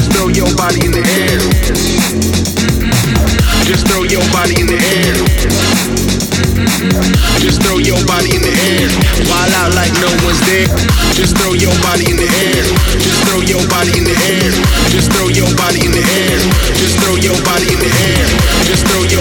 Just throw your body in the air. Just throw your body in the air. Just throw your body in the air. While out like no one's there. Just throw your body in the air. Just throw your body in the air. Just throw your body in the air. Just throw your body in the air. Just throw your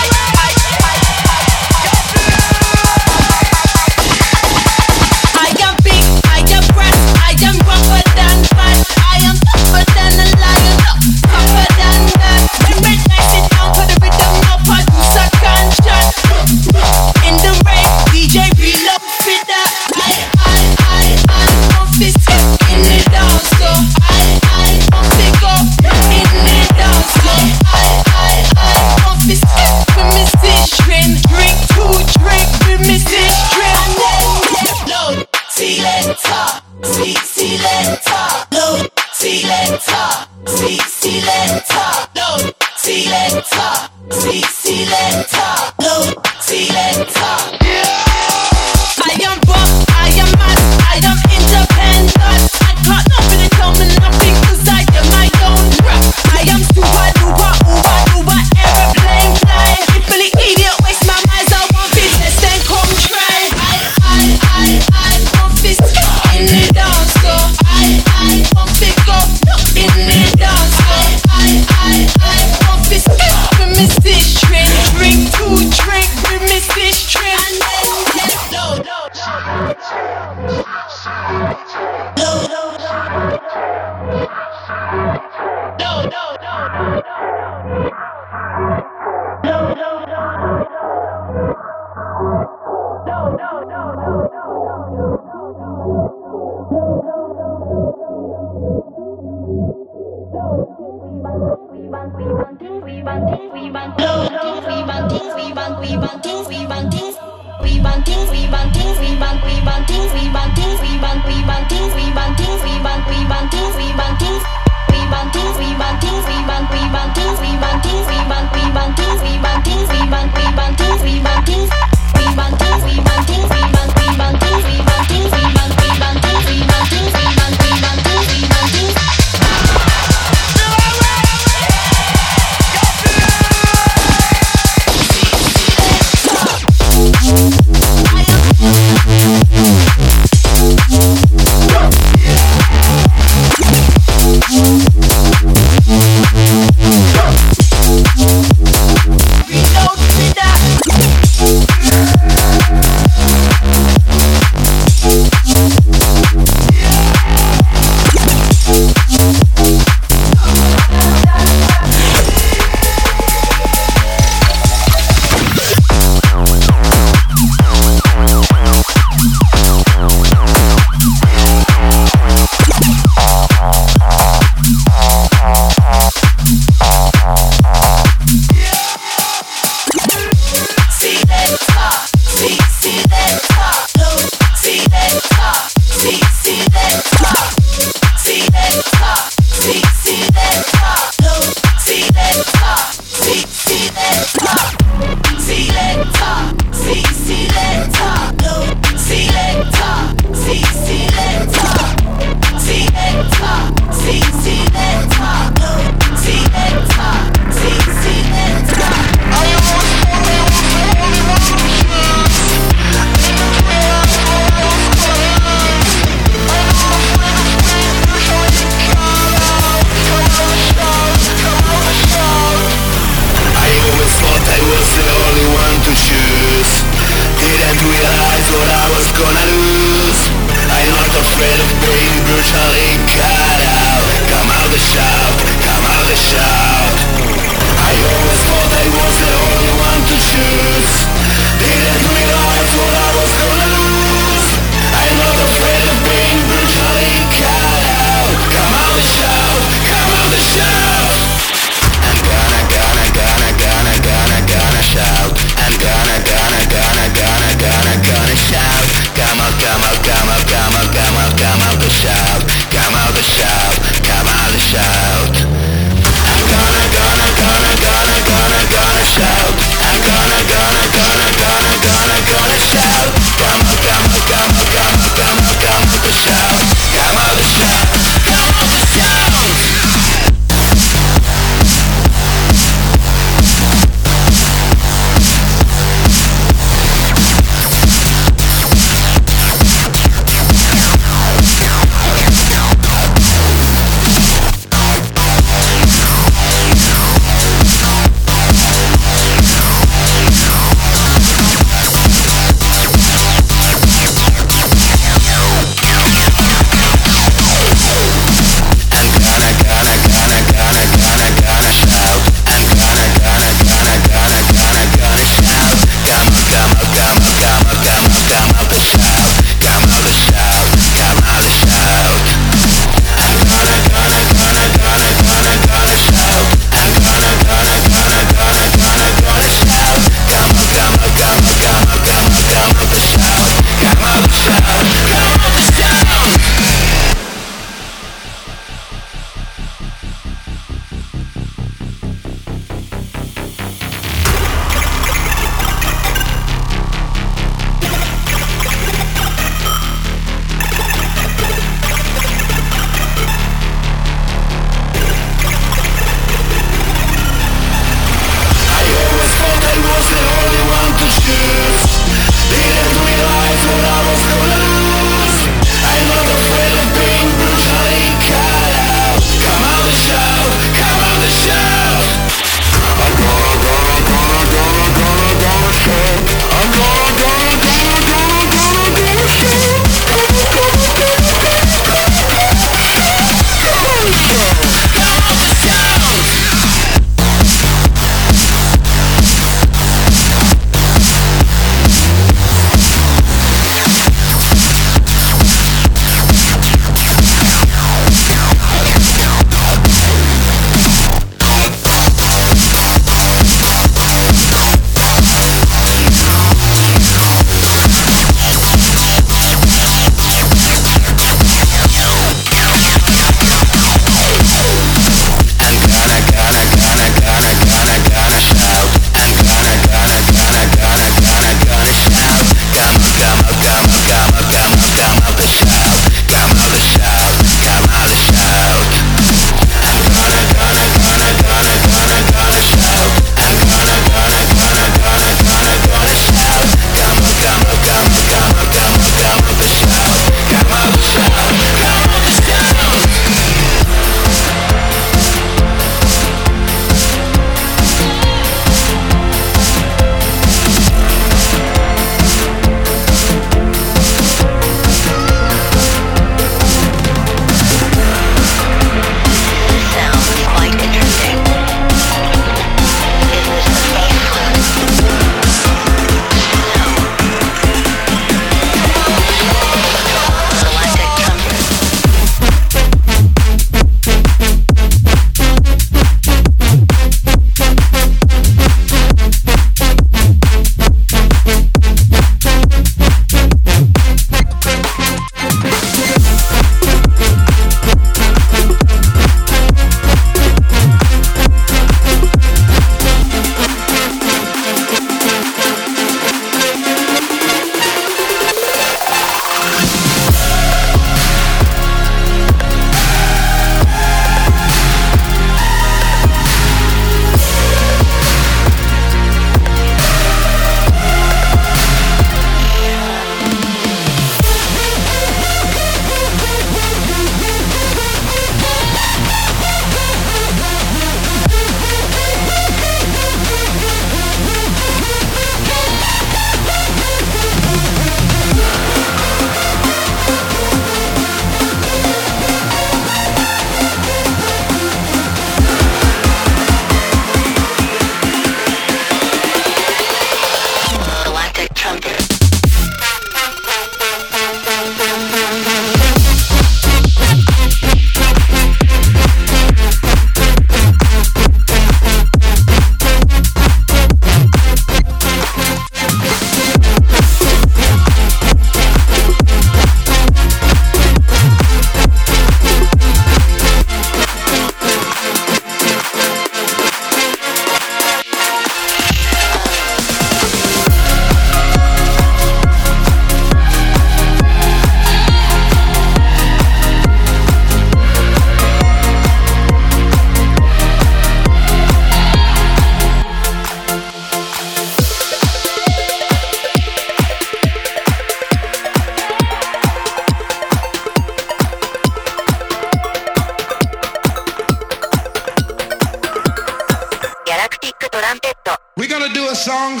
We're gonna do a song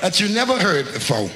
that you never heard before.